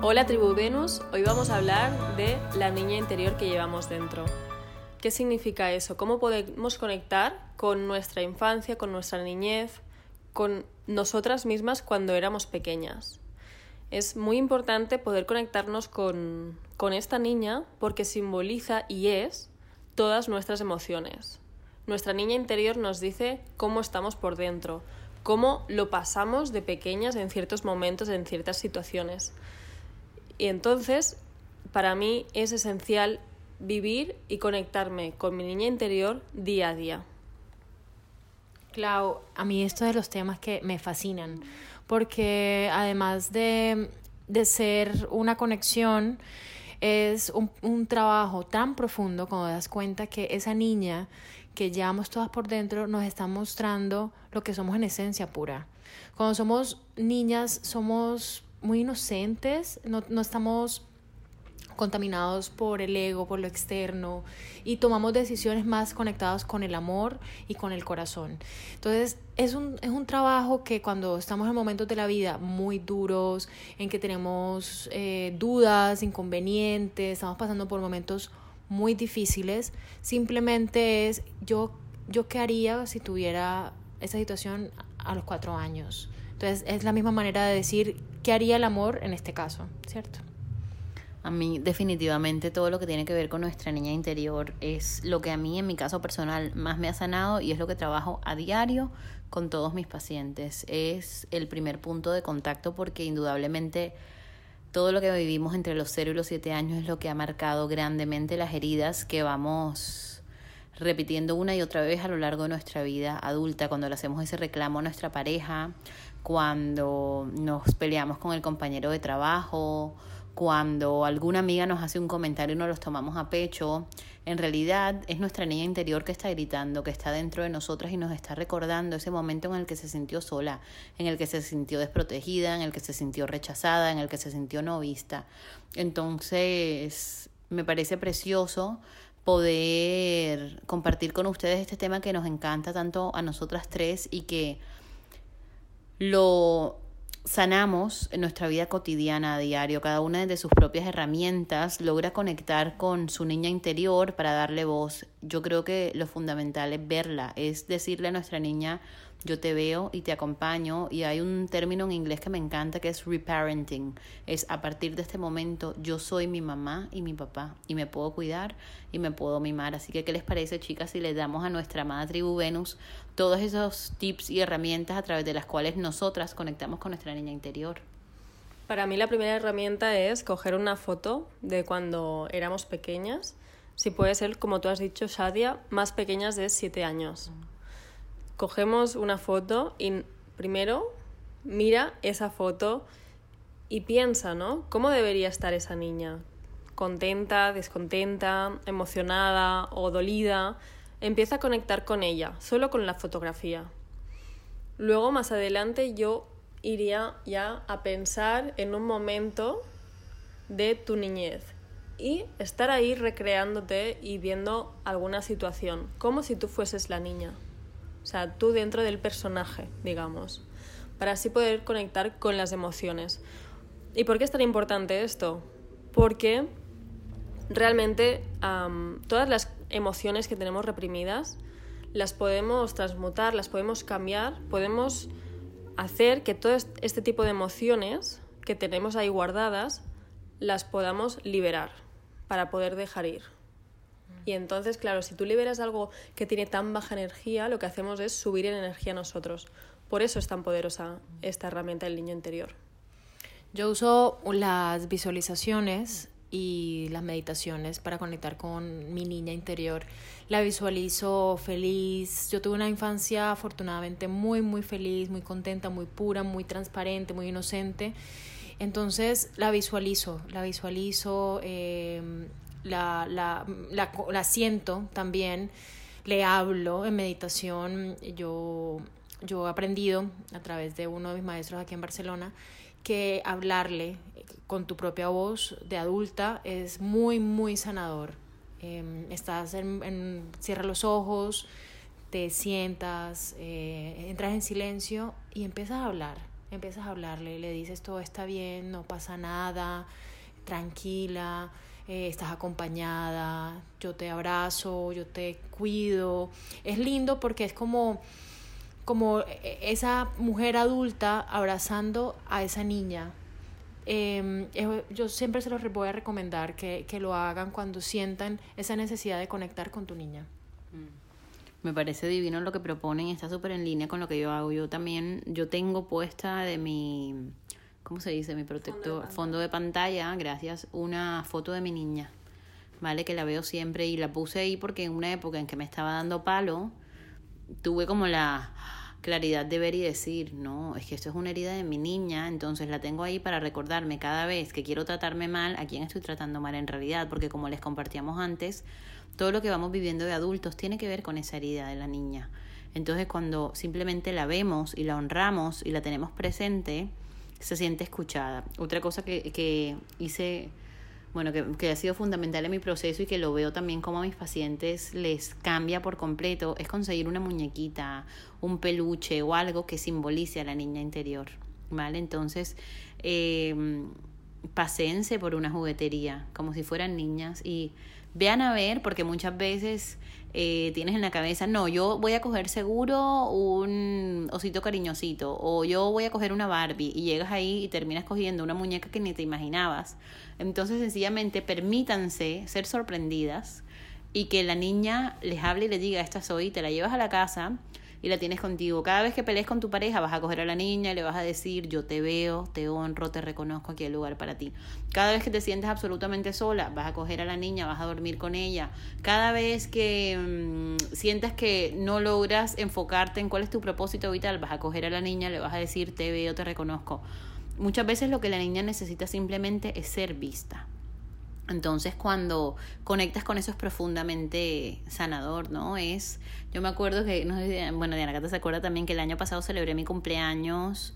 Hola tribu Venus, hoy vamos a hablar de la niña interior que llevamos dentro. ¿Qué significa eso? ¿Cómo podemos conectar con nuestra infancia, con nuestra niñez, con nosotras mismas cuando éramos pequeñas? Es muy importante poder conectarnos con, con esta niña porque simboliza y es todas nuestras emociones. Nuestra niña interior nos dice cómo estamos por dentro, cómo lo pasamos de pequeñas en ciertos momentos, en ciertas situaciones. Y entonces, para mí es esencial vivir y conectarme con mi niña interior día a día. Clau, a mí esto de los temas que me fascinan, porque además de, de ser una conexión, es un, un, trabajo tan profundo cuando das cuenta que esa niña que llevamos todas por dentro nos está mostrando lo que somos en esencia pura. Cuando somos niñas somos muy inocentes, no, no estamos contaminados por el ego, por lo externo y tomamos decisiones más conectadas con el amor y con el corazón. Entonces es un, es un trabajo que cuando estamos en momentos de la vida muy duros, en que tenemos eh, dudas, inconvenientes, estamos pasando por momentos muy difíciles, simplemente es yo, yo qué haría si tuviera esa situación a los cuatro años. Entonces es la misma manera de decir qué haría el amor en este caso, ¿cierto? A mí definitivamente todo lo que tiene que ver con nuestra niña interior es lo que a mí en mi caso personal más me ha sanado y es lo que trabajo a diario con todos mis pacientes. Es el primer punto de contacto porque indudablemente todo lo que vivimos entre los 0 y los 7 años es lo que ha marcado grandemente las heridas que vamos repitiendo una y otra vez a lo largo de nuestra vida adulta, cuando le hacemos ese reclamo a nuestra pareja, cuando nos peleamos con el compañero de trabajo, cuando alguna amiga nos hace un comentario y nos los tomamos a pecho, en realidad es nuestra niña interior que está gritando, que está dentro de nosotras y nos está recordando ese momento en el que se sintió sola, en el que se sintió desprotegida, en el que se sintió rechazada, en el que se sintió no vista. Entonces, me parece precioso poder compartir con ustedes este tema que nos encanta tanto a nosotras tres y que lo sanamos en nuestra vida cotidiana a diario. Cada una de sus propias herramientas logra conectar con su niña interior para darle voz. Yo creo que lo fundamental es verla, es decirle a nuestra niña, yo te veo y te acompaño. Y hay un término en inglés que me encanta que es reparenting. Es a partir de este momento yo soy mi mamá y mi papá y me puedo cuidar y me puedo mimar. Así que, ¿qué les parece, chicas, si le damos a nuestra amada tribu Venus todos esos tips y herramientas a través de las cuales nosotras conectamos con nuestra niña interior? Para mí la primera herramienta es coger una foto de cuando éramos pequeñas. Si puede ser, como tú has dicho, Shadia, más pequeñas de 7 años cogemos una foto y primero mira esa foto y piensa, ¿no? ¿Cómo debería estar esa niña? ¿Contenta, descontenta, emocionada o dolida? Empieza a conectar con ella, solo con la fotografía. Luego, más adelante, yo iría ya a pensar en un momento de tu niñez y estar ahí recreándote y viendo alguna situación, como si tú fueses la niña. O sea, tú dentro del personaje, digamos, para así poder conectar con las emociones. ¿Y por qué es tan importante esto? Porque realmente todas las emociones que tenemos reprimidas las podemos transmutar, las podemos cambiar, podemos hacer que todo este tipo de emociones que tenemos ahí guardadas las podamos liberar para poder dejar ir. Y entonces, claro, si tú liberas algo que tiene tan baja energía, lo que hacemos es subir en energía nosotros. Por eso es tan poderosa esta herramienta del niño interior. Yo uso las visualizaciones y las meditaciones para conectar con mi niña interior. La visualizo feliz. Yo tuve una infancia afortunadamente muy, muy feliz, muy contenta, muy pura, muy transparente, muy inocente. Entonces la visualizo, la visualizo, em, la, la, la, la siento también, le hablo en meditación. Yo, yo he aprendido a través de uno de mis maestros aquí en Barcelona que hablarle con tu propia voz de adulta es muy, muy sanador. Em, estás en, en, cierra los ojos, te sientas, eh, entras en silencio y empiezas a hablar. Empiezas a hablarle, le dices todo está bien, no pasa nada, tranquila, eh, estás acompañada, yo te abrazo, yo te cuido. Es lindo porque es como, como esa mujer adulta abrazando a esa niña. Eh, yo siempre se los voy a recomendar que, que, lo hagan cuando sientan esa necesidad de conectar con tu niña. Me parece divino lo que proponen, está súper en línea con lo que yo hago. Yo también, yo tengo puesta de mi, ¿cómo se dice? Mi protector, fondo de, fondo de pantalla, gracias, una foto de mi niña, ¿vale? Que la veo siempre y la puse ahí porque en una época en que me estaba dando palo, tuve como la claridad de ver y decir, no, es que esto es una herida de mi niña, entonces la tengo ahí para recordarme cada vez que quiero tratarme mal, a quién estoy tratando mal en realidad, porque como les compartíamos antes, todo lo que vamos viviendo de adultos tiene que ver con esa herida de la niña. Entonces cuando simplemente la vemos y la honramos y la tenemos presente, se siente escuchada. Otra cosa que, que hice, bueno, que, que, ha sido fundamental en mi proceso y que lo veo también como a mis pacientes les cambia por completo, es conseguir una muñequita, un peluche o algo que simbolice a la niña interior. ¿Vale? Entonces, eh, paséense por una juguetería, como si fueran niñas y vean a ver, porque muchas veces eh, tienes en la cabeza, no, yo voy a coger seguro un osito cariñosito, o yo voy a coger una Barbie, y llegas ahí y terminas cogiendo una muñeca que ni te imaginabas. Entonces, sencillamente, permítanse ser sorprendidas y que la niña les hable y les diga, esta soy, te la llevas a la casa y la tienes contigo. Cada vez que pelees con tu pareja vas a coger a la niña y le vas a decir yo te veo, te honro, te reconozco, aquí hay lugar para ti. Cada vez que te sientes absolutamente sola vas a coger a la niña, vas a dormir con ella. Cada vez que mmm, sientas que no logras enfocarte en cuál es tu propósito vital, vas a coger a la niña, le vas a decir te veo, te reconozco. Muchas veces lo que la niña necesita simplemente es ser vista. Entonces cuando conectas con eso es profundamente sanador, ¿no? Es, yo me acuerdo que, no sé, bueno, Diana Cata se acuerda también que el año pasado celebré mi cumpleaños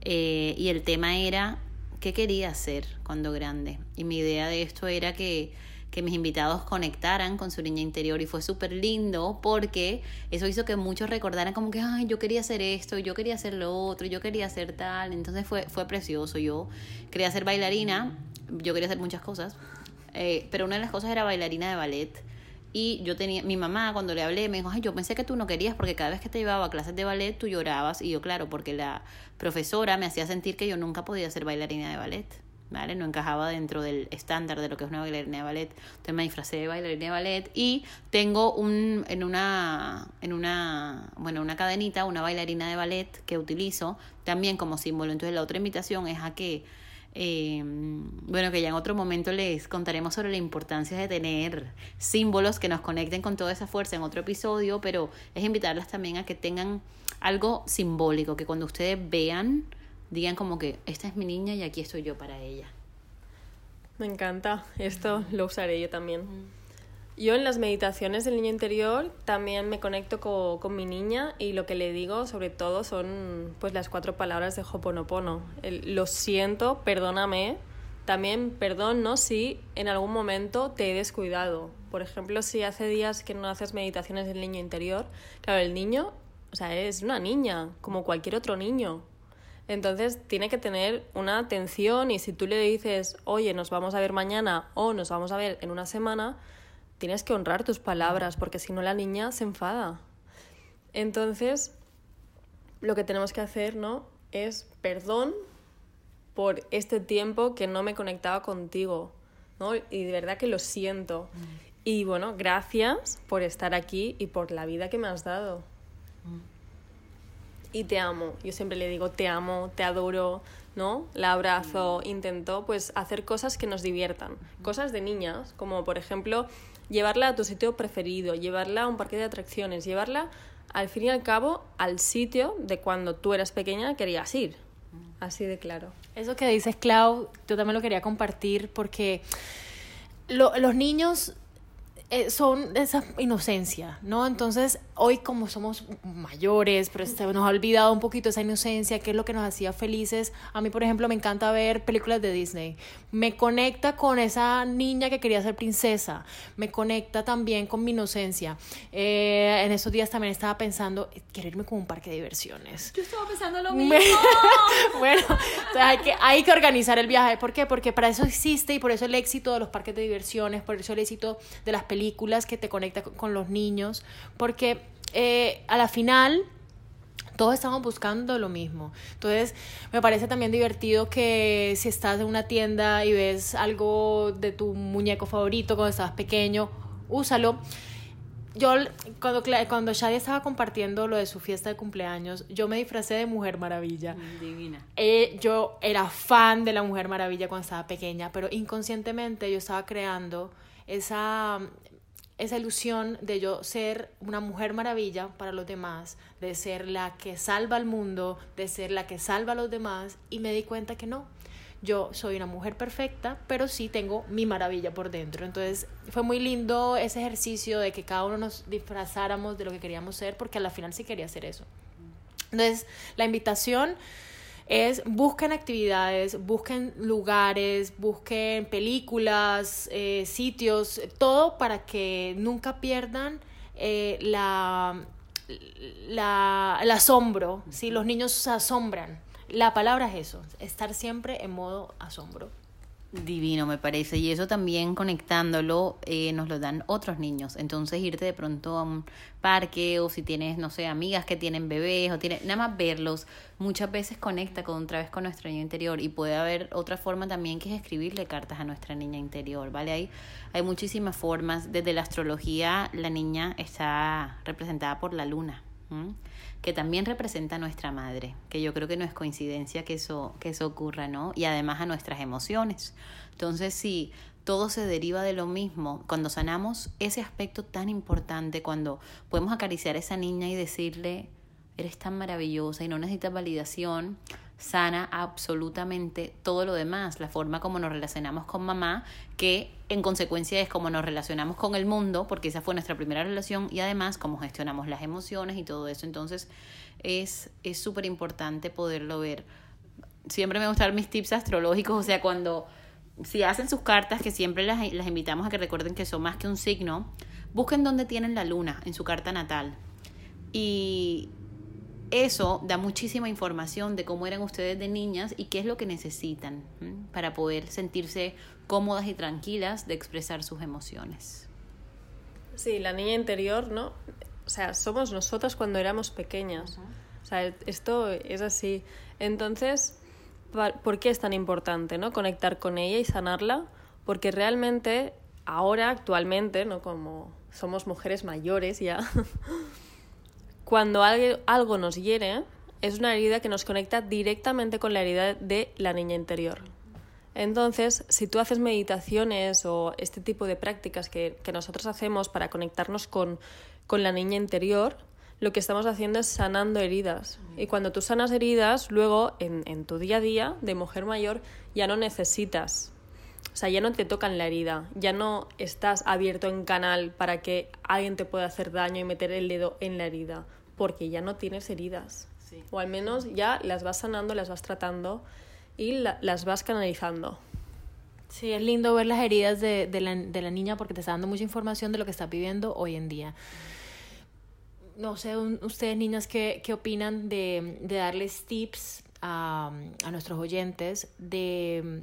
eh, y el tema era qué quería hacer cuando grande. Y mi idea de esto era que, que mis invitados conectaran con su niña interior y fue súper lindo porque eso hizo que muchos recordaran como que, ay, yo quería hacer esto, yo quería hacer lo otro, yo quería hacer tal. Entonces fue, fue precioso. Yo quería ser bailarina, yo quería hacer muchas cosas eh, pero una de las cosas era bailarina de ballet. Y yo tenía, mi mamá cuando le hablé me dijo, ay, yo pensé que tú no querías porque cada vez que te llevaba a clases de ballet tú llorabas. Y yo, claro, porque la profesora me hacía sentir que yo nunca podía ser bailarina de ballet. ¿Vale? No encajaba dentro del estándar de lo que es una bailarina de ballet. Entonces me disfracé de bailarina de ballet y tengo un, en una, en una, bueno, una cadenita, una bailarina de ballet que utilizo también como símbolo. Entonces la otra invitación es a que eh, bueno, que ya en otro momento les contaremos sobre la importancia de tener símbolos que nos conecten con toda esa fuerza en otro episodio, pero es invitarlas también a que tengan algo simbólico, que cuando ustedes vean, digan como que esta es mi niña y aquí estoy yo para ella. Me encanta, esto lo usaré yo también. Yo en las meditaciones del niño interior también me conecto con, con, mi niña y lo que le digo sobre todo son pues las cuatro palabras de Hoponopono. El, lo siento, perdóname. También perdón, ¿no? Si en algún momento te he descuidado. Por ejemplo, si hace días que no haces meditaciones del niño interior, claro, el niño, o sea, es una niña, como cualquier otro niño. Entonces tiene que tener una atención y si tú le dices, oye, nos vamos a ver mañana o nos vamos a ver en una semana, tienes que honrar tus palabras, porque si no la niña se enfada. Entonces, lo que tenemos que hacer, ¿no? Es perdón por este tiempo que no me conectaba contigo, ¿no? Y de verdad que lo siento. Mm. Y bueno, gracias por estar aquí y por la vida que me has dado. Mm. Y te amo. Yo siempre le digo te amo, te adoro, ¿no? La abrazo, mm. intento pues hacer cosas que nos diviertan, cosas de niñas, como por ejemplo llevarla a tu sitio preferido, llevarla a un parque de atracciones, llevarla al fin y al cabo al sitio de cuando tú eras pequeña querías ir. Así de claro. Eso que dices, Clau, yo también lo quería compartir porque lo- los niños son esa inocencia, ¿no? Entonces, hoy como somos mayores, pero se nos ha olvidado un poquito esa inocencia, que es lo que nos hacía felices. A mí, por ejemplo, me encanta ver películas de Disney. Me conecta con esa niña que quería ser princesa. Me conecta también con mi inocencia. Eh, en esos días también estaba pensando, eh, quiero irme con un parque de diversiones. Yo estaba pensando lo Me- bueno, entonces hay que, hay que organizar el viaje. ¿Por qué? Porque para eso existe y por eso el éxito de los parques de diversiones, por eso el éxito de las películas que te conecta con, los niños. Porque eh, a la final todos estamos buscando lo mismo. Entonces, me parece también divertido que si estás en una tienda y ves algo de tu muñeco favorito cuando estabas pequeño, úsalo. Yo, cuando, cuando Shadia estaba compartiendo lo de su fiesta de cumpleaños, yo me disfracé de Mujer Maravilla. Divina. Eh, yo era fan de la Mujer Maravilla cuando estaba pequeña, pero inconscientemente yo estaba creando esa, esa ilusión de yo ser una Mujer Maravilla para los demás, de ser la que salva al mundo, de ser la que salva a los demás, y me di cuenta que no. Yo soy una mujer perfecta, pero sí tengo mi maravilla por dentro. Entonces fue muy lindo ese ejercicio de que cada uno nos disfrazáramos de lo que queríamos ser, porque a la final sí quería hacer eso. Entonces, la invitación es busquen actividades, busquen lugares, busquen películas, eh, sitios, todo para que nunca pierdan eh, la, la, el asombro. ¿sí? Los niños se asombran. La palabra es eso, estar siempre en modo asombro. Divino, me parece. Y eso también conectándolo eh, nos lo dan otros niños. Entonces irte de pronto a un parque o si tienes, no sé, amigas que tienen bebés o tienen, nada más verlos, muchas veces conecta con otra vez con nuestro niño interior. Y puede haber otra forma también que es escribirle cartas a nuestra niña interior, ¿vale? Hay, hay muchísimas formas. Desde la astrología, la niña está representada por la luna. Que también representa a nuestra madre, que yo creo que no es coincidencia que eso, que eso ocurra, ¿no? Y además a nuestras emociones. Entonces, si todo se deriva de lo mismo, cuando sanamos ese aspecto tan importante, cuando podemos acariciar a esa niña y decirle, eres tan maravillosa y no necesitas validación, sana absolutamente todo lo demás, la forma como nos relacionamos con mamá, que en consecuencia es como nos relacionamos con el mundo, porque esa fue nuestra primera relación, y además cómo gestionamos las emociones y todo eso. Entonces es súper importante poderlo ver. Siempre me gustan mis tips astrológicos, o sea, cuando si hacen sus cartas, que siempre las, las invitamos a que recuerden que son más que un signo, busquen dónde tienen la luna en su carta natal. Y eso da muchísima información de cómo eran ustedes de niñas y qué es lo que necesitan para poder sentirse cómodas y tranquilas de expresar sus emociones. Sí, la niña interior, ¿no? O sea, somos nosotras cuando éramos pequeñas. O sea, esto es así. Entonces, ¿por qué es tan importante, ¿no? Conectar con ella y sanarla? Porque realmente, ahora, actualmente, ¿no? Como somos mujeres mayores ya, cuando algo, nos hiere, es una herida que nos conecta directamente con la herida de la niña interior. Entonces, si tú haces meditaciones o este tipo de prácticas que, que nosotros hacemos para conectarnos con, con la niña interior, lo que estamos haciendo es sanando heridas. Y cuando tú sanas heridas, luego en, en tu día a día de mujer mayor ya no necesitas, o sea, ya no te tocan la herida, ya no estás abierto en canal para que alguien te pueda hacer daño y meter el dedo en la herida, porque ya no tienes heridas. O al menos ya las vas sanando, las vas tratando y la- las vas canalizando. Sí, es lindo ver las heridas de, de, la, de la niña porque te está dando mucha información de lo que está viviendo hoy en día. No sé, un- ustedes niñas, ¿qué, qué opinan de, de darles tips a, a nuestros oyentes de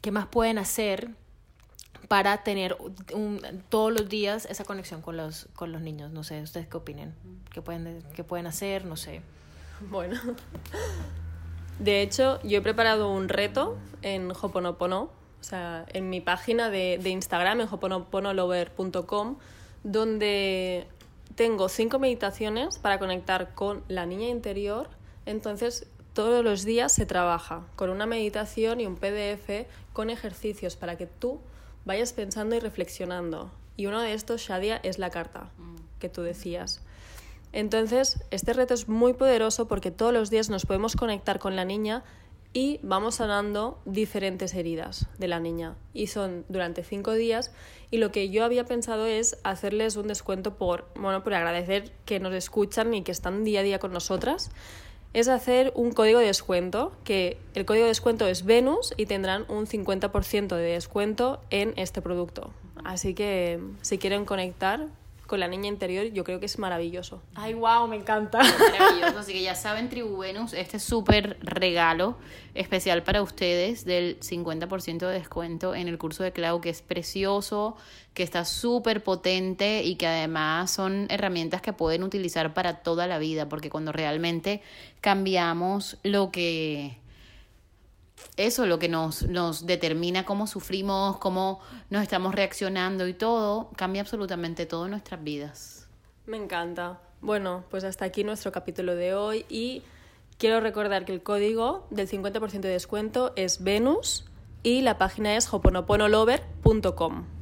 qué más pueden hacer para tener todos los días esa conexión con los, con los niños? No sé, ¿ustedes qué opinan? ¿Qué pueden, qué pueden hacer? No sé. Bueno. De hecho, yo he preparado un reto en Hoponopono, o sea, en mi página de, de Instagram, en hoponoponolover.com, donde tengo cinco meditaciones para conectar con la niña interior. Entonces, todos los días se trabaja con una meditación y un PDF con ejercicios para que tú vayas pensando y reflexionando. Y uno de estos, Shadia, es la carta que tú decías. Entonces, este reto es muy poderoso porque todos los días nos podemos conectar con la niña y vamos sanando diferentes heridas de la niña. Y son durante cinco días. Y lo que yo había pensado es hacerles un descuento por, bueno, por agradecer que nos escuchan y que están día a día con nosotras. Es hacer un código de descuento, que el código de descuento es Venus y tendrán un 50% de descuento en este producto. Así que si quieren conectar, con la niña interior, yo creo que es maravilloso. Ay, wow, me encanta. Maravilloso. Así que ya saben, Tribu Venus, este súper regalo especial para ustedes del 50% de descuento en el curso de Clau, que es precioso, que está súper potente y que además son herramientas que pueden utilizar para toda la vida, porque cuando realmente cambiamos lo que eso lo que nos, nos determina cómo sufrimos, cómo nos estamos reaccionando y todo, cambia absolutamente todo en nuestras vidas. Me encanta. Bueno, pues hasta aquí nuestro capítulo de hoy y quiero recordar que el código del 50% de descuento es Venus y la página es hoponoponolover.com.